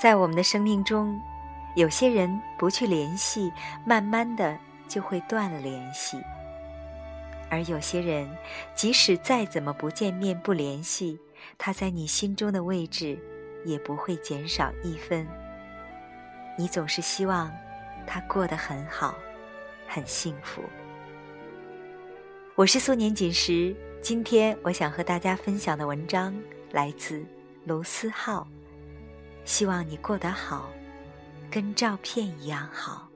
在我们的生命中，有些人不去联系，慢慢的就会断了联系；而有些人，即使再怎么不见面、不联系，他在你心中的位置也不会减少一分。你总是希望他过得很好，很幸福。我是素年锦时，今天我想和大家分享的文章来自卢思浩。希望你过得好，跟照片一样好。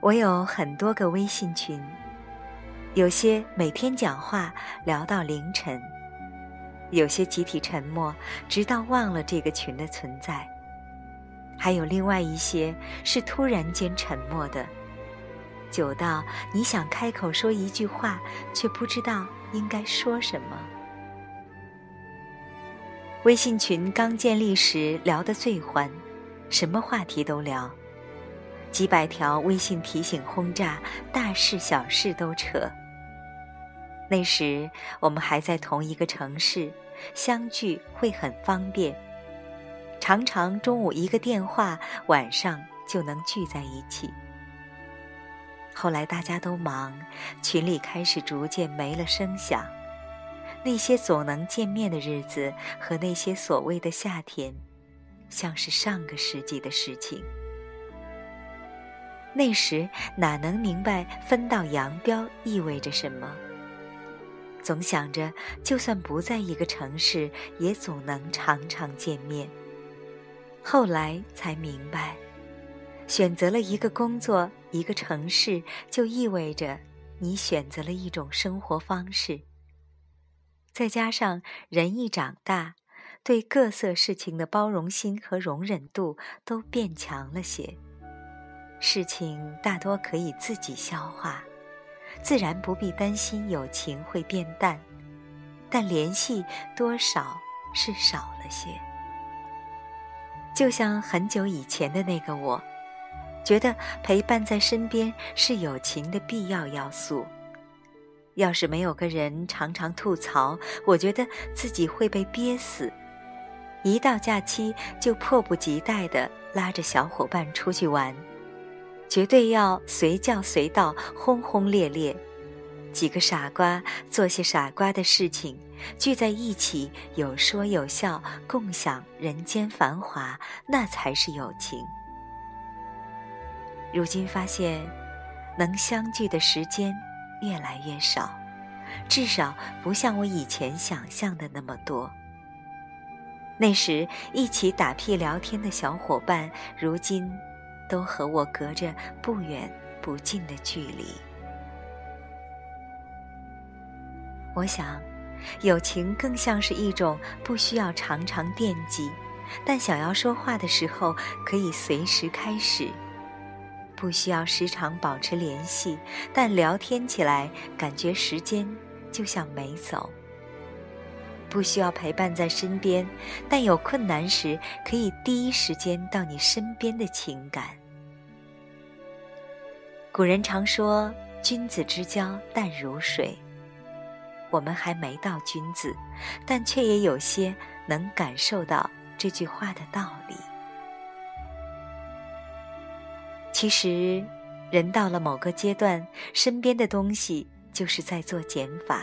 我有很多个微信群，有些每天讲话聊到凌晨，有些集体沉默，直到忘了这个群的存在，还有另外一些是突然间沉默的，久到你想开口说一句话，却不知道应该说什么。微信群刚建立时聊得最欢，什么话题都聊。几百条微信提醒轰炸，大事小事都扯。那时我们还在同一个城市，相聚会很方便，常常中午一个电话，晚上就能聚在一起。后来大家都忙，群里开始逐渐没了声响，那些总能见面的日子和那些所谓的夏天，像是上个世纪的事情。那时哪能明白分道扬镳意味着什么？总想着，就算不在一个城市，也总能常常见面。后来才明白，选择了一个工作、一个城市，就意味着你选择了一种生活方式。再加上人一长大，对各色事情的包容心和容忍度都变强了些。事情大多可以自己消化，自然不必担心友情会变淡，但联系多少是少了些。就像很久以前的那个我，觉得陪伴在身边是友情的必要要素。要是没有个人常常吐槽，我觉得自己会被憋死。一到假期，就迫不及待地拉着小伙伴出去玩。绝对要随叫随到，轰轰烈烈。几个傻瓜做些傻瓜的事情，聚在一起有说有笑，共享人间繁华，那才是友情。如今发现，能相聚的时间越来越少，至少不像我以前想象的那么多。那时一起打屁聊天的小伙伴，如今。都和我隔着不远不近的距离。我想，友情更像是一种不需要常常惦记，但想要说话的时候可以随时开始；不需要时常保持联系，但聊天起来感觉时间就像没走；不需要陪伴在身边，但有困难时可以第一时间到你身边的情感。古人常说：“君子之交淡如水。”我们还没到君子，但却也有些能感受到这句话的道理。其实，人到了某个阶段，身边的东西就是在做减法。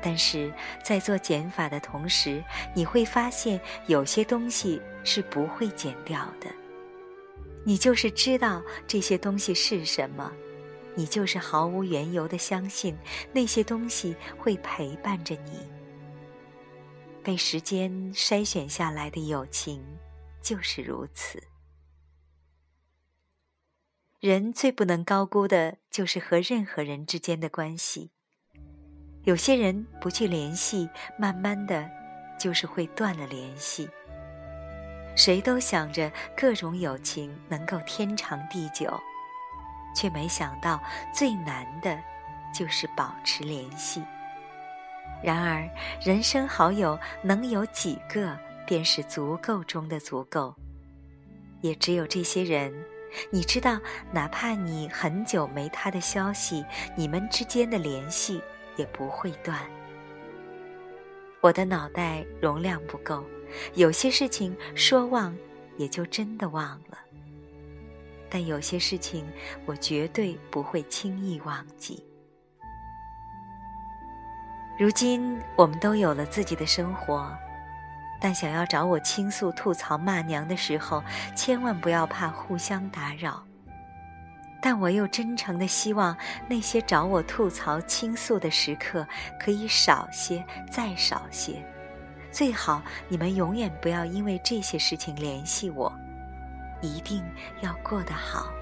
但是在做减法的同时，你会发现有些东西是不会减掉的。你就是知道这些东西是什么，你就是毫无缘由的相信那些东西会陪伴着你。被时间筛选下来的友情就是如此。人最不能高估的就是和任何人之间的关系。有些人不去联系，慢慢的，就是会断了联系。谁都想着各种友情能够天长地久，却没想到最难的，就是保持联系。然而，人生好友能有几个，便是足够中的足够。也只有这些人，你知道，哪怕你很久没他的消息，你们之间的联系也不会断。我的脑袋容量不够，有些事情说忘也就真的忘了。但有些事情，我绝对不会轻易忘记。如今我们都有了自己的生活，但想要找我倾诉、吐槽、骂娘的时候，千万不要怕互相打扰。但我又真诚的希望，那些找我吐槽、倾诉的时刻可以少些，再少些。最好你们永远不要因为这些事情联系我。一定要过得好，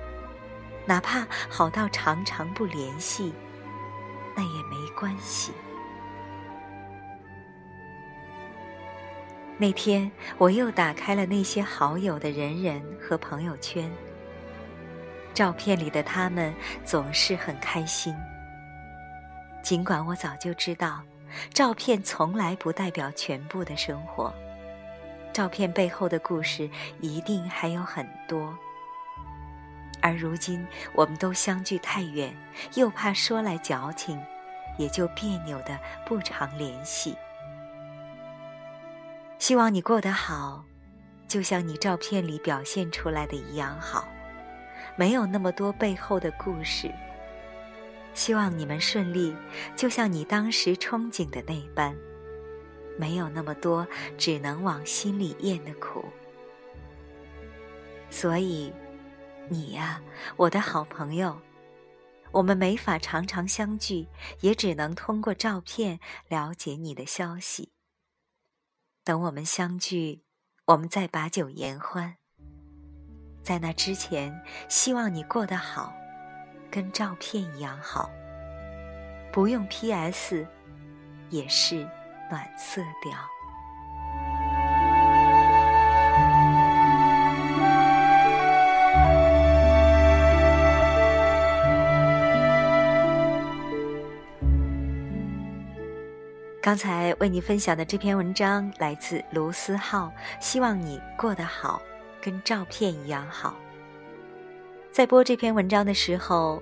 哪怕好到常常不联系，那也没关系。那天我又打开了那些好友的人人和朋友圈，照片里的他们总是很开心。尽管我早就知道，照片从来不代表全部的生活。照片背后的故事一定还有很多，而如今我们都相距太远，又怕说来矫情，也就别扭的不常联系。希望你过得好，就像你照片里表现出来的一样好，没有那么多背后的故事。希望你们顺利，就像你当时憧憬的那般。没有那么多只能往心里咽的苦，所以，你呀，我的好朋友，我们没法常常相聚，也只能通过照片了解你的消息。等我们相聚，我们再把酒言欢。在那之前，希望你过得好，跟照片一样好，不用 P.S. 也是。暖色调。刚才为你分享的这篇文章来自卢思浩，希望你过得好，跟照片一样好。在播这篇文章的时候，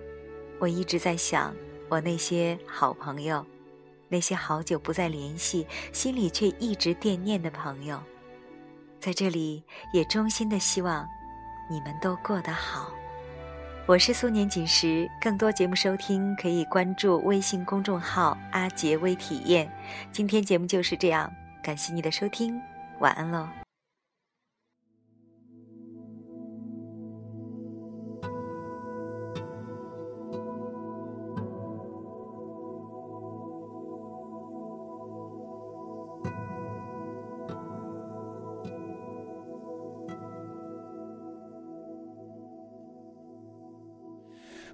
我一直在想我那些好朋友。那些好久不再联系，心里却一直惦念的朋友，在这里也衷心的希望你们都过得好。我是苏年锦时，更多节目收听可以关注微信公众号“阿杰微体验”。今天节目就是这样，感谢你的收听，晚安喽。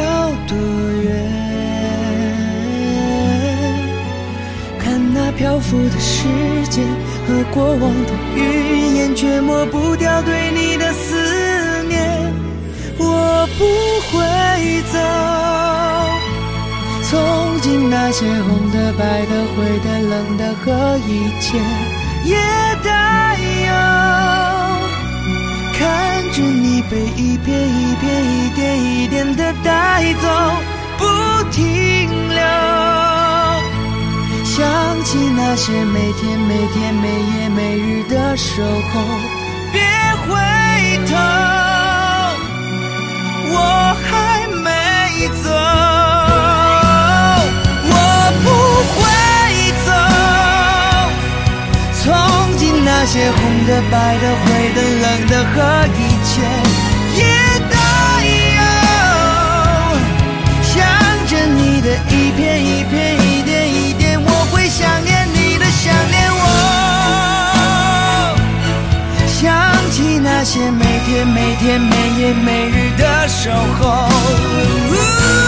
要多远？看那漂浮的时间和过往的云烟，却抹不掉对你的思念。我不会走，从今那些红的、白的、灰的、冷的和一切也带有。看着你被一片一片、一点一的带走，不停留。想起那些每天每天、每夜每日的守候，别回头，我还没。走，我不会走。从今那些红的、白的、灰的、冷的和一切，一片一片、一点一点，我会想念你的，想念我。想起那些每天每天、每夜每日的守候。